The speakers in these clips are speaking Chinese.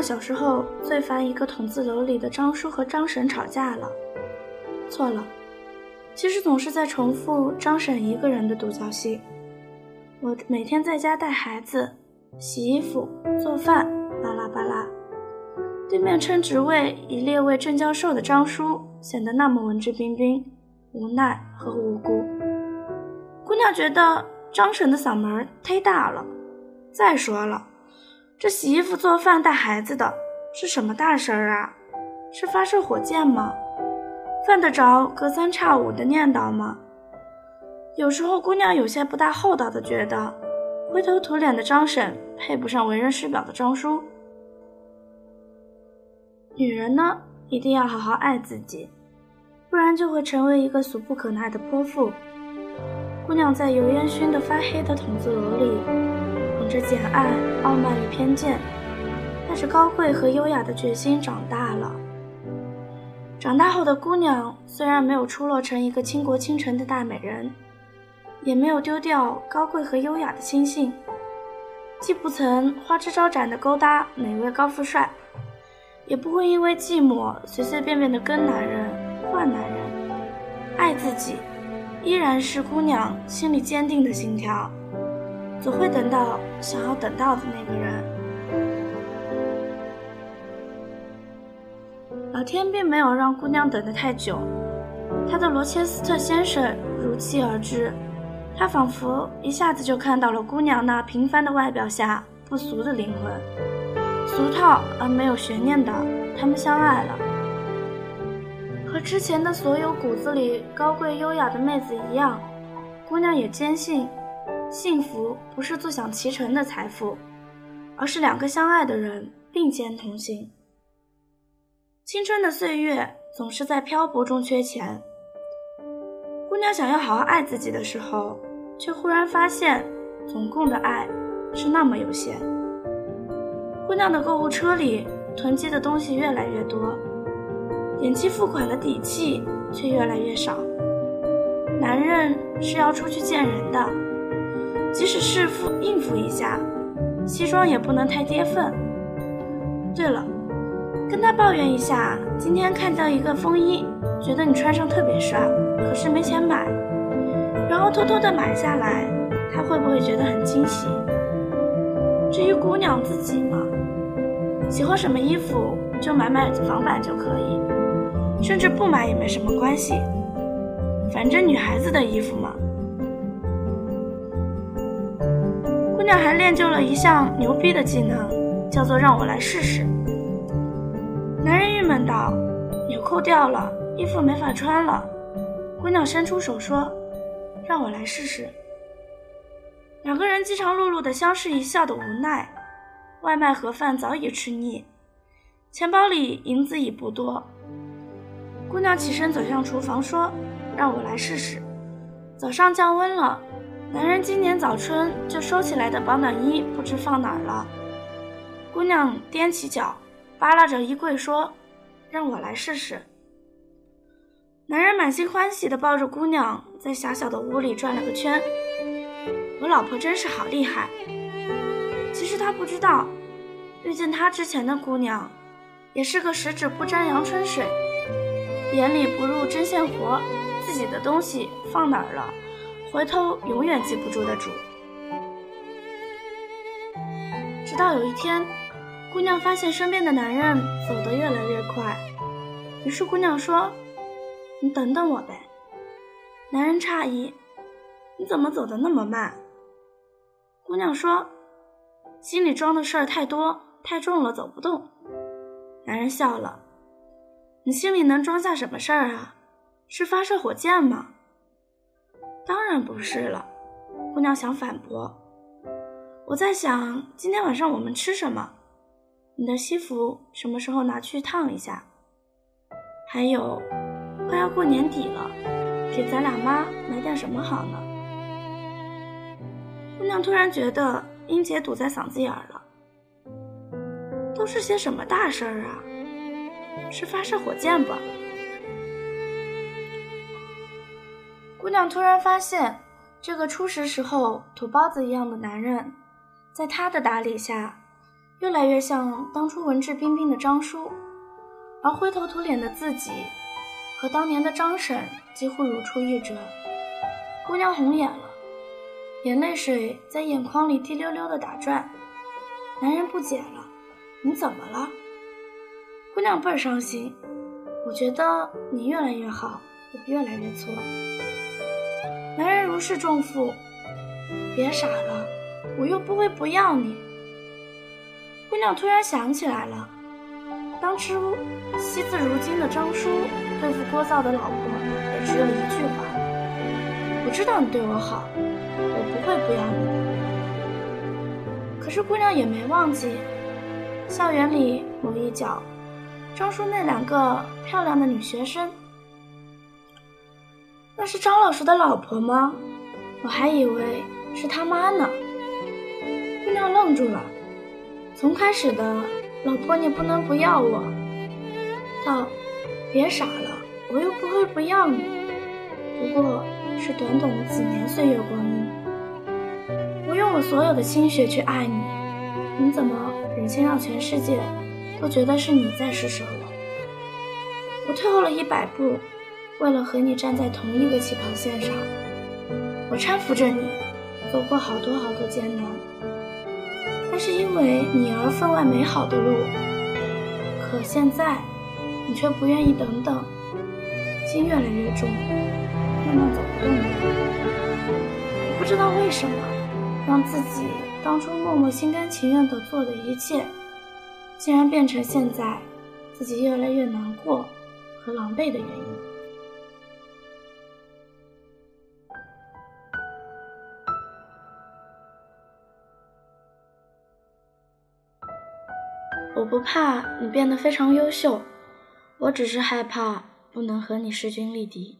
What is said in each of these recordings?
小时候最烦一个筒子楼里的张叔和张婶吵架了。错了，其实总是在重复张婶一个人的独角戏。我每天在家带孩子、洗衣服、做饭，巴拉巴拉。对面称职位已列为正教授的张叔显得那么文质彬彬、无奈和无辜。姑娘觉得张婶的嗓门忒大了。再说了。这洗衣服、做饭、带孩子的是什么大事儿啊？是发射火箭吗？犯得着隔三差五的念叨吗？有时候姑娘有些不大厚道的觉得，灰头土脸的张婶配不上为人师表的张叔。女人呢，一定要好好爱自己，不然就会成为一个俗不可耐的泼妇。姑娘在油烟熏得发黑的筒子楼里。着简爱、傲慢与偏见，带着高贵和优雅的决心长大了。长大后的姑娘虽然没有出落成一个倾国倾城的大美人，也没有丢掉高贵和优雅的心性，既不曾花枝招展的勾搭哪位高富帅，也不会因为寂寞随随便便的跟男人换男人。爱自己，依然是姑娘心里坚定的信条。总会等到想要等到的那个人。老天并没有让姑娘等得太久，他的罗切斯特先生如期而至。他仿佛一下子就看到了姑娘那平凡的外表下不俗的灵魂，俗套而没有悬念的，他们相爱了。和之前的所有骨子里高贵优雅的妹子一样，姑娘也坚信。幸福不是坐享其成的财富，而是两个相爱的人并肩同行。青春的岁月总是在漂泊中缺钱。姑娘想要好好爱自己的时候，却忽然发现总共的爱是那么有限。姑娘的购物车里囤积的东西越来越多，点击付款的底气却越来越少。男人是要出去见人的。即使是付应付一下，西装也不能太跌份。对了，跟他抱怨一下，今天看到一个风衣，觉得你穿上特别帅，可是没钱买，然后偷偷的买下来，他会不会觉得很惊喜？至于姑娘自己嘛，喜欢什么衣服就买买仿版就可以，甚至不买也没什么关系，反正女孩子的衣服嘛。姑娘还练就了一项牛逼的技能，叫做让我来试试。男人郁闷道：“纽扣掉了，衣服没法穿了。”姑娘伸出手说：“让我来试试。”两个人饥肠辘辘的相视一笑的无奈。外卖盒饭早已吃腻，钱包里银子已不多。姑娘起身走向厨房说：“让我来试试。”早上降温了。男人今年早春就收起来的保暖衣不知放哪儿了。姑娘踮起脚，扒拉着衣柜说：“让我来试试。”男人满心欢喜地抱着姑娘，在狭小的屋里转了个圈。我老婆真是好厉害。其实他不知道，遇见他之前的姑娘，也是个十指不沾阳春水，眼里不入针线活，自己的东西放哪儿了？回头永远记不住的主。直到有一天，姑娘发现身边的男人走得越来越快，于是姑娘说：“你等等我呗。”男人诧异：“你怎么走得那么慢？”姑娘说：“心里装的事儿太多，太重了，走不动。”男人笑了：“你心里能装下什么事儿啊？是发射火箭吗？”当然不是了，姑娘想反驳。我在想今天晚上我们吃什么？你的西服什么时候拿去烫一下？还有，快要过年底了，给咱俩妈买点什么好呢？姑娘突然觉得音节堵在嗓子眼儿了。都是些什么大事儿啊？是发射火箭吧？姑娘突然发现，这个初识时候土包子一样的男人，在她的打理下，越来越像当初文质彬彬的张叔，而灰头土脸的自己和当年的张婶几乎如出一辙。姑娘红眼了，眼泪水在眼眶里滴溜溜的打转。男人不解了：“你怎么了？”姑娘倍儿伤心。我觉得你越来越好，我越来越错。男人如释重负，别傻了，我又不会不要你。姑娘突然想起来了，当初惜字如金的张叔对付聒噪的老婆，也只有一句话：我知道你对我好，我不会不要你的。可是姑娘也没忘记，校园里某一角。张叔那两个漂亮的女学生，那是张老师的老婆吗？我还以为是他妈呢。姑娘愣住了，从开始的“老婆你不能不要我”，到“别傻了，我又不会不要你”，不过是短短的几年岁月光阴。我用我所有的心血去爱你，你怎么忍心让全世界？都觉得是你在施舍我，我退后了一百步，为了和你站在同一个起跑线上，我搀扶着你走过好多好多艰难，那是因为你而分外美好的路。可现在，你却不愿意等等，心越来越重，慢慢走不动了。我不知道为什么，让自己当初默默心甘情愿的做的一切。竟然变成现在自己越来越难过和狼狈的原因。我不怕你变得非常优秀，我只是害怕不能和你势均力敌。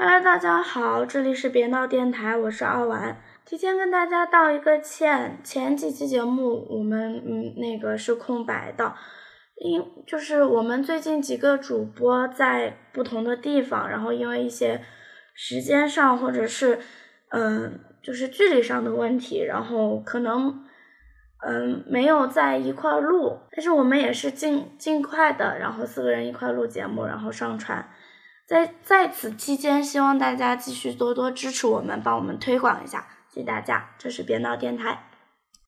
Hello，大家好，这里是别闹电台，我是二丸，提前跟大家道一个歉，前几期节目我们嗯那个是空白的，因就是我们最近几个主播在不同的地方，然后因为一些时间上或者是嗯就是距离上的问题，然后可能嗯没有在一块录，但是我们也是尽尽快的，然后四个人一块录节目，然后上传。在在此期间，希望大家继续多多支持我们，帮我们推广一下，谢谢大家。这是编导电台。